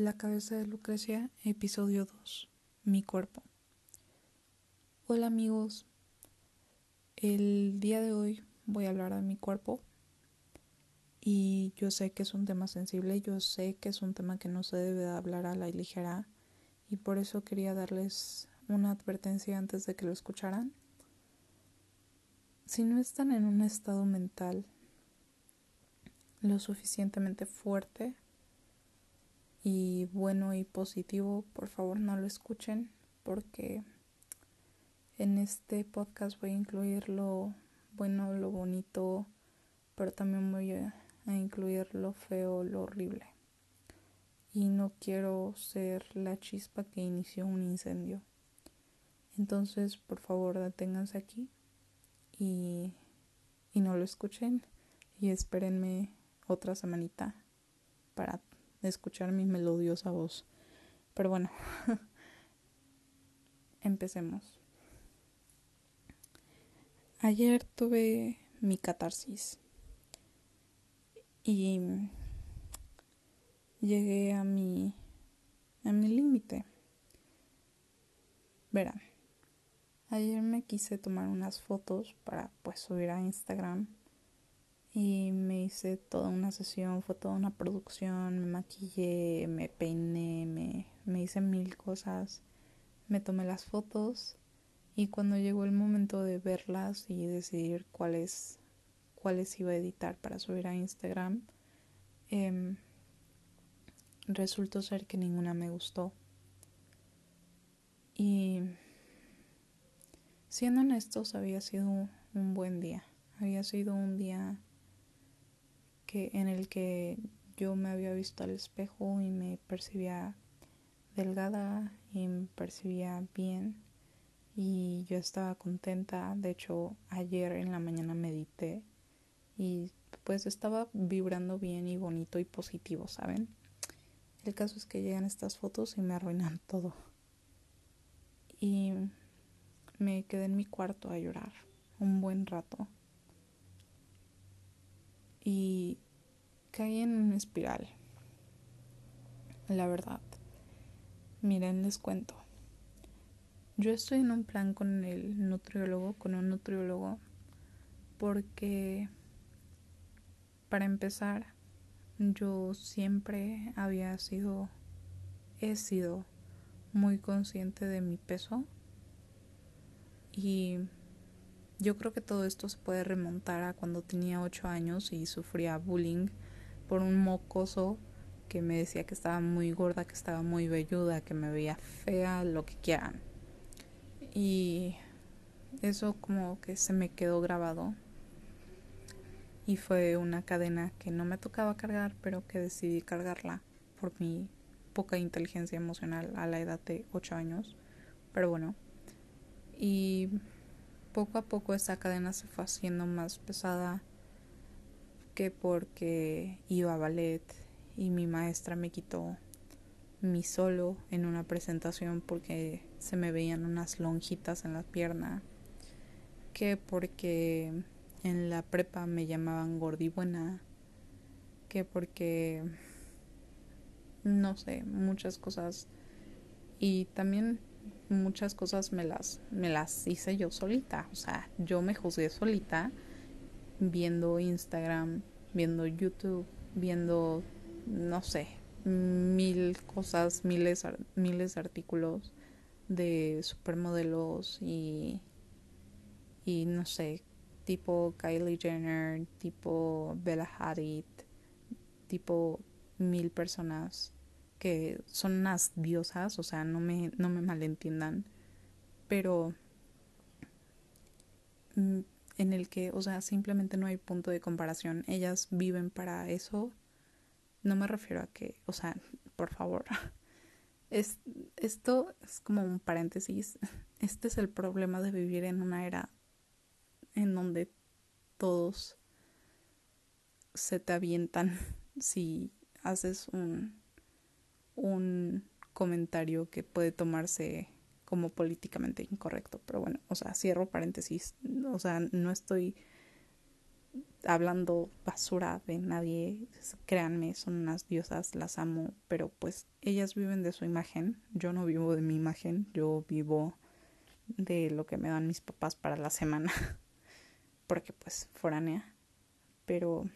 La cabeza de Lucrecia, episodio 2. Mi cuerpo. Hola amigos. El día de hoy voy a hablar de mi cuerpo. Y yo sé que es un tema sensible, yo sé que es un tema que no se debe hablar a la ligera. Y por eso quería darles una advertencia antes de que lo escucharan. Si no están en un estado mental lo suficientemente fuerte, y bueno y positivo, por favor no lo escuchen porque en este podcast voy a incluir lo bueno, lo bonito, pero también voy a, incluir lo feo, lo horrible. Y no quiero ser la chispa que inició un incendio. Entonces, por favor, deténganse aquí y, y no lo escuchen y espérenme otra semanita para de escuchar mi melodiosa voz. Pero bueno, empecemos. Ayer tuve mi catarsis y llegué a mi a mi límite. Verán, ayer me quise tomar unas fotos para pues subir a Instagram y me hice toda una sesión, fue toda una producción, me maquillé, me peiné, me, me hice mil cosas, me tomé las fotos y cuando llegó el momento de verlas y decidir cuáles, cuáles iba a editar para subir a Instagram, eh, resultó ser que ninguna me gustó. Y siendo honestos, había sido un buen día. Había sido un día que en el que yo me había visto al espejo y me percibía delgada y me percibía bien y yo estaba contenta. De hecho, ayer en la mañana medité y pues estaba vibrando bien y bonito y positivo, ¿saben? El caso es que llegan estas fotos y me arruinan todo. Y me quedé en mi cuarto a llorar un buen rato y caí en una espiral. La verdad. Miren, les cuento. Yo estoy en un plan con el nutriólogo, con un nutriólogo, porque para empezar, yo siempre había sido, he sido muy consciente de mi peso y yo creo que todo esto se puede remontar a cuando tenía 8 años y sufría bullying por un mocoso que me decía que estaba muy gorda, que estaba muy velluda, que me veía fea, lo que quieran. Y eso como que se me quedó grabado. Y fue una cadena que no me tocaba cargar, pero que decidí cargarla por mi poca inteligencia emocional a la edad de 8 años. Pero bueno. Y poco a poco esa cadena se fue haciendo más pesada que porque iba a ballet y mi maestra me quitó mi solo en una presentación porque se me veían unas lonjitas en la pierna que porque en la prepa me llamaban gordibuena que porque no sé muchas cosas. Y también muchas cosas me las, me las hice yo solita. O sea, yo me juzgué solita viendo Instagram, viendo YouTube, viendo, no sé, mil cosas, miles, miles de artículos de supermodelos y, y no sé, tipo Kylie Jenner, tipo Bella Hadid, tipo mil personas que son unas diosas, o sea, no me, no me malentiendan, pero mm, en el que, o sea, simplemente no hay punto de comparación. Ellas viven para eso. No me refiero a que, o sea, por favor. Es, esto es como un paréntesis. Este es el problema de vivir en una era en donde todos se te avientan si haces un un comentario que puede tomarse como políticamente incorrecto. Pero bueno, o sea, cierro paréntesis. O sea, no estoy hablando basura de nadie, créanme, son unas diosas, las amo, pero pues ellas viven de su imagen, yo no vivo de mi imagen, yo vivo de lo que me dan mis papás para la semana, porque pues foránea, pero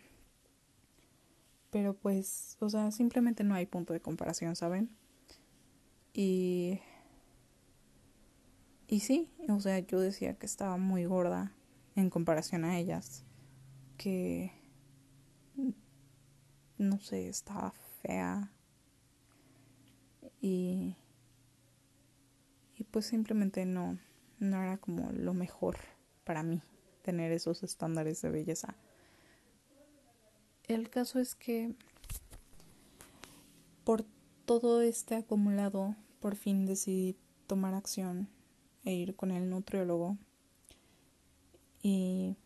pero pues, o sea, simplemente no hay punto de comparación, ¿saben? Y y sí, o sea, yo decía que estaba muy gorda en comparación a ellas, que no sé, estaba fea y y pues simplemente no no era como lo mejor para mí tener esos estándares de belleza. El caso es que por todo este acumulado, por fin decidí tomar acción e ir con el nutriólogo. Y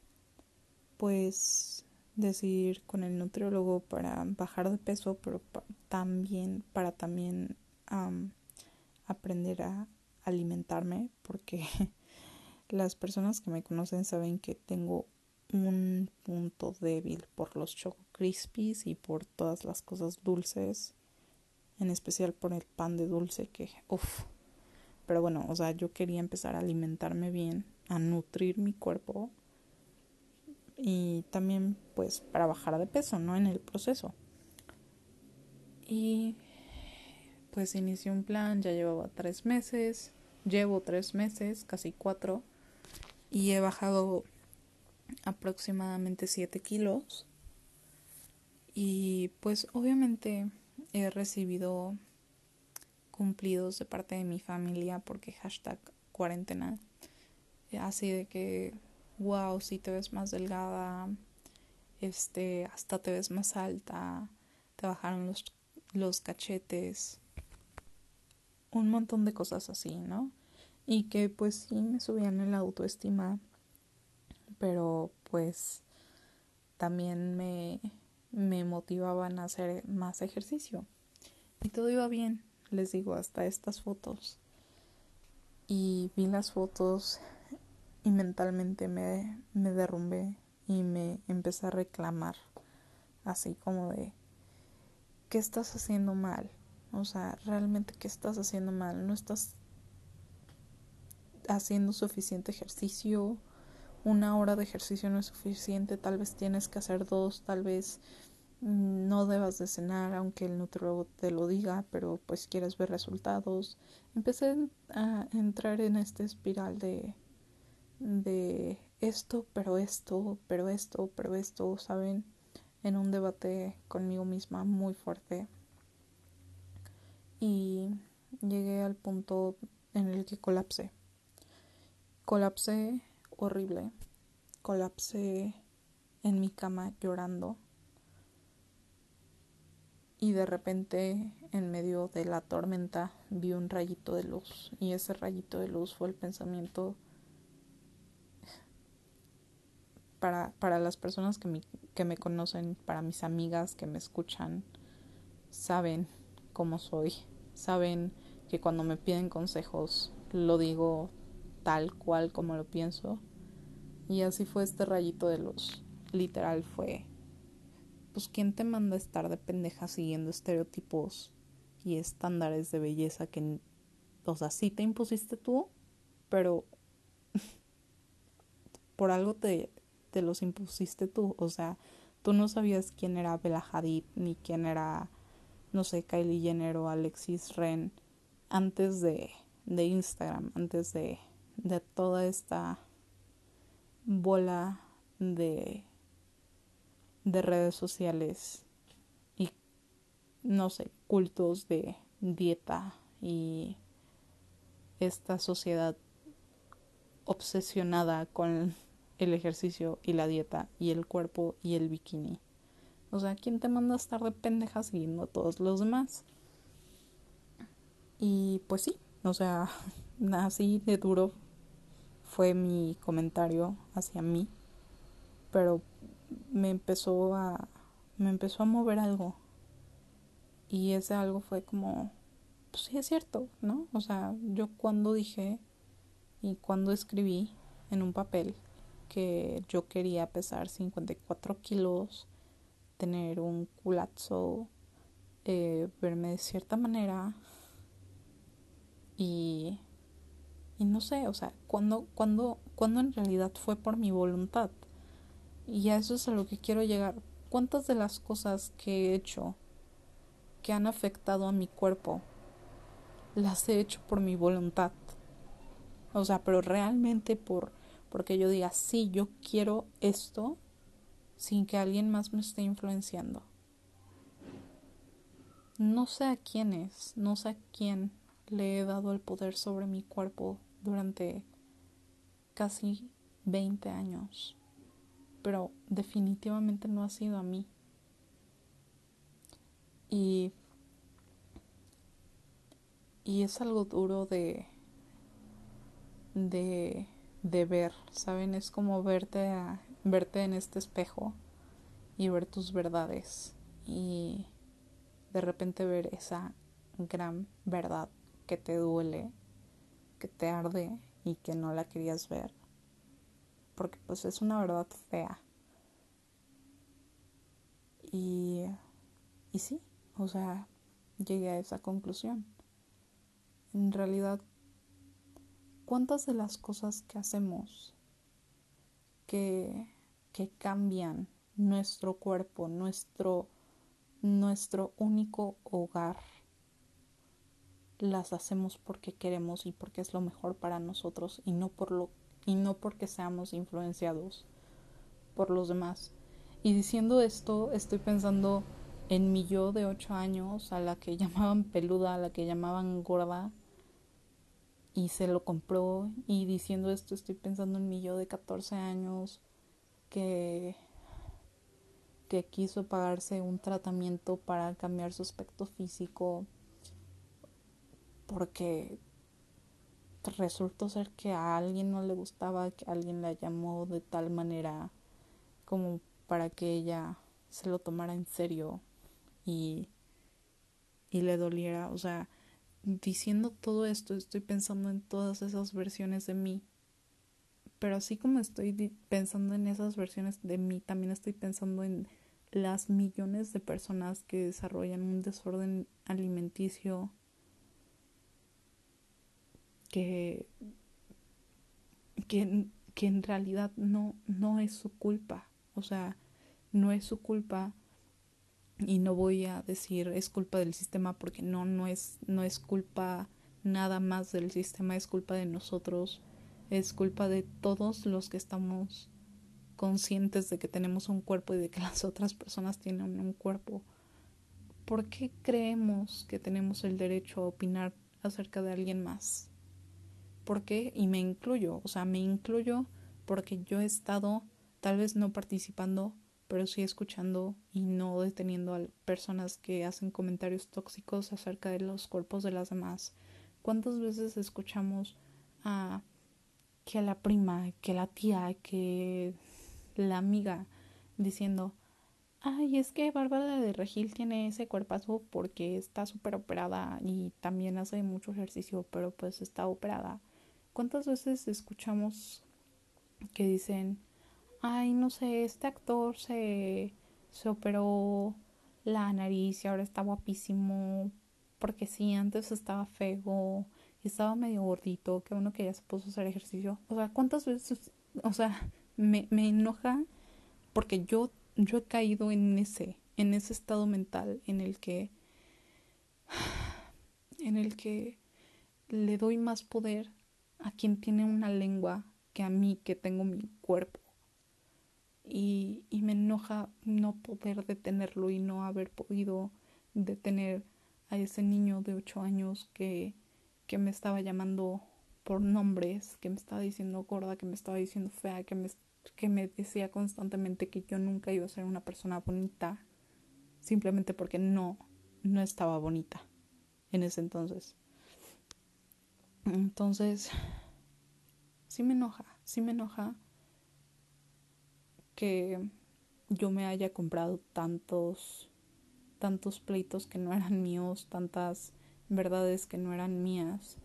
pues decidir con el nutriólogo para bajar de peso pero también para también aprender a alimentarme porque las personas que me conocen saben que tengo un punto débil por los choco crispies y por todas las cosas dulces en especial por el pan de dulce que uff pero bueno, o sea, yo quería empezar a alimentarme bien, a nutrir mi cuerpo y también pues para bajar de peso, ¿no? En el proceso. Y pues inicié un plan, ya llevaba tres meses, llevo tres meses, casi cuatro, y he bajado aproximadamente siete kilos. Y pues obviamente he recibido cumplidos de parte de mi familia porque hashtag cuarentena. Así de que, wow, si te ves más delgada, este, hasta te ves más alta, te bajaron los, los cachetes, un montón de cosas así, ¿no? Y que pues sí me subían el autoestima, pero pues también me, me motivaban a hacer más ejercicio. Y todo iba bien les digo, hasta estas fotos. Y vi las fotos y mentalmente me, me derrumbé y me empecé a reclamar, así como de, ¿qué estás haciendo mal? O sea, realmente, ¿qué estás haciendo mal? No estás haciendo suficiente ejercicio. Una hora de ejercicio no es suficiente. Tal vez tienes que hacer dos. Tal vez no debas de cenar aunque el nutriólogo te lo diga, pero pues quieres ver resultados. Empecé a entrar en esta espiral de de esto, pero esto, pero esto, pero esto, ¿saben? En un debate conmigo misma muy fuerte. Y llegué al punto en el que colapsé. Colapsé horrible. Colapsé en mi cama llorando. Y de repente en medio de la tormenta vi un rayito de luz. Y ese rayito de luz fue el pensamiento para, para las personas que me, que me conocen, para mis amigas que me escuchan, saben cómo soy, saben que cuando me piden consejos lo digo tal cual como lo pienso y así fue este rayito de luz, literal fue pues ¿quién te manda a estar de pendeja siguiendo estereotipos y estándares de belleza que, o sea, sí te impusiste tú, pero por algo te, te los impusiste tú, o sea, tú no sabías quién era Bella Hadid ni quién era, no sé, Kylie Jenner o Alexis Ren antes de, de Instagram, antes de, de toda esta bola de de redes sociales y no sé, cultos de dieta y esta sociedad obsesionada con el ejercicio y la dieta y el cuerpo y el bikini. O sea, ¿quién te manda a estar de pendeja siguiendo a todos los demás? Y pues sí, o sea, así de duro fue mi comentario hacia mí, pero me empezó a me empezó a mover algo. Y ese algo fue como pues sí es cierto no o sea yo cuando dije y cuando escribí en un papel que yo quería pesar 54 kilos, tener un culazo, eh, verme de cierta manera y, y no sé, o sea, cuando, cuando, cuando en realidad fue por mi voluntad. Y a eso es a lo que quiero llegar. ¿Cuántas de las cosas que he hecho que han afectado a mi cuerpo las he hecho por mi voluntad? O sea, pero realmente por porque yo diga, sí, yo quiero esto sin que alguien más me esté influenciando. No sé a quién es, no sé a quién le he dado el poder sobre mi cuerpo durante casi 20 años, pero definitivamente no ha sido a mí. Y, y es algo duro de, de de ver, ¿saben? Es como verte, a, verte en este espejo y ver tus verdades y de repente ver esa gran verdad que te duele, que te arde y que no la querías ver. Porque pues es una verdad fea. Y, y sí, o sea, llegué a esa conclusión. En realidad ¿Cuántas de las cosas que hacemos que, que cambian nuestro cuerpo, nuestro, nuestro único hogar, las hacemos porque queremos y porque es lo mejor para nosotros y no por lo y no porque seamos influenciados por los demás. Y diciendo esto, estoy pensando en mi yo de ocho años, a la que llamaban peluda, a la que llamaban gorda, y se lo compró y diciendo esto estoy pensando en mi yo de 14 años que que quiso pagarse un tratamiento para cambiar su aspecto físico porque resultó ser que a alguien no le gustaba que alguien la llamó de tal manera como para que ella se lo tomara en serio y y le doliera, o sea, diciendo todo esto, estoy pensando en todas esas versiones de mí. Pero así como estoy pensando en esas versiones de mí, también estoy pensando en las millones de personas que desarrollan un desorden alimenticio que, que, que en realidad no, no es su culpa. O sea, no es su culpa y no voy a decir es culpa del sistema porque no no es no es culpa nada más del sistema es culpa de nosotros es culpa de todos los que estamos conscientes de que tenemos un cuerpo y de que las otras personas tienen un cuerpo ¿por qué creemos que tenemos el derecho a opinar acerca de alguien más? ¿Por qué? y me incluyo o sea me incluyo porque yo he estado tal vez no participando pero sí escuchando y no deteniendo a personas que hacen comentarios tóxicos acerca de los cuerpos de las demás. ¿Cuántas veces escuchamos a que la prima, que la tía, que la amiga diciendo, ay, es que Bárbara de Regil tiene ese cuerpazo porque está súper operada y también hace mucho ejercicio, pero pues está operada. ¿Cuántas veces escuchamos que dicen, ay, no sé, este actor se, se operó la nariz y ahora está guapísimo, porque sí, antes estaba feo estaba medio gordito, que uno que ya se puso a hacer ejercicio. O sea, ¿cuántas veces, o sea, me, me enoja porque yo, yo he caído en ese, en ese estado mental en el que, en el que le doy más poder a quien tiene una lengua que a mí que tengo mi cuerpo y, y me enoja no poder detenerlo y no haber podido detener a ese niño de ocho años que, que me estaba llamando por nombres, que me estaba diciendo gorda, que me estaba diciendo fea, que me, que me decía constantemente que yo nunca iba a ser una persona bonita, simplemente porque no, no estaba bonita en ese entonces. Entonces, sí me enoja, sí me enoja que yo me haya comprado tantos tantos pleitos que no eran míos, tantas verdades que no eran mías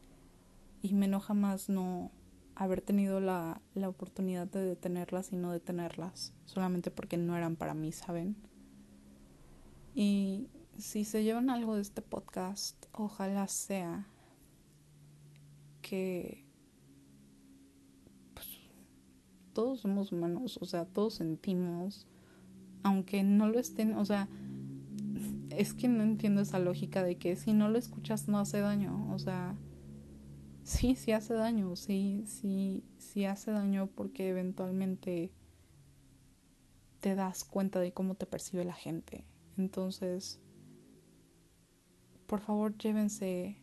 y me enoja más no haber tenido la, la oportunidad de detenerlas y no detenerlas, solamente porque no eran para mí, ¿saben? Y si se llevan algo de este podcast, ojalá sea que pues, todos somos humanos, o sea, todos sentimos, aunque no lo estén, o sea, es que no entiendo esa lógica de que si no lo escuchas no hace daño, o sea, sí, sí hace daño, sí, sí, sí hace daño porque eventualmente te das cuenta de cómo te percibe la gente. Entonces, por favor, llévense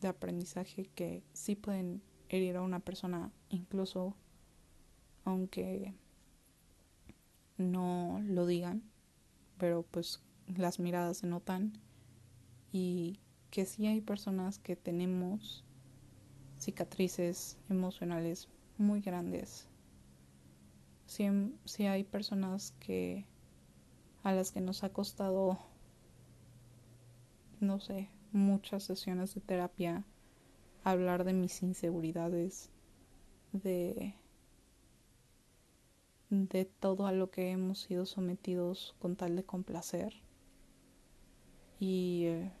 de aprendizaje que sí pueden herir a una persona, incluso aunque no lo digan, pero pues las miradas se notan y que sí hay personas que tenemos cicatrices emocionales muy grandes. Si, hay personas que a las que nos ha costado, no sé, muchas sesiones de terapia, hablar de mis inseguridades, de de todo a lo que hemos sido sometidos con tal de complacer. Y eh,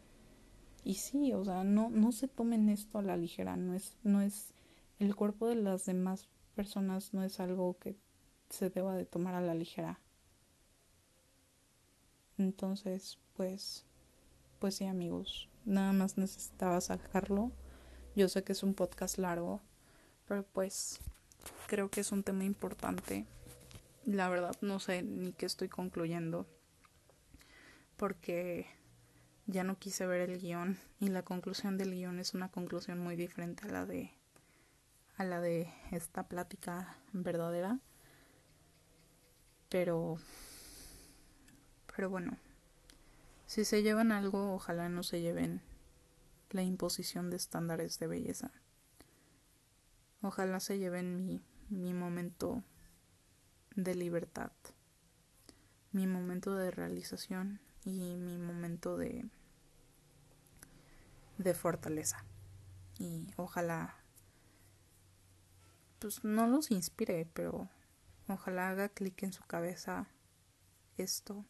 y sí, o sea, no, no se tomen esto a la ligera, no es, no es, el cuerpo de las demás personas no es algo que se deba de tomar a la ligera. Entonces, pues, pues sí amigos, nada más necesitaba sacarlo. Yo sé que es un podcast largo, pero pues creo que es un tema importante. La verdad no sé ni qué estoy concluyendo porque ya no quise ver el guion y la conclusión del guion es una conclusión muy diferente a la de a la de esta plática verdadera pero pero bueno si se llevan algo ojalá no se lleven la imposición de estándares de belleza ojalá se lleven mi mi momento de libertad mi momento de realización y mi momento de de fortaleza. Y ojalá, pues no los inspire, pero ojalá haga clic en su cabeza esto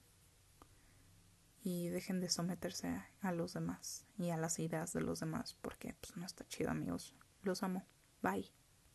y dejen de someterse a los demás y a las ideas de los demás porque pues no está chido amigos. Los amo. Bye.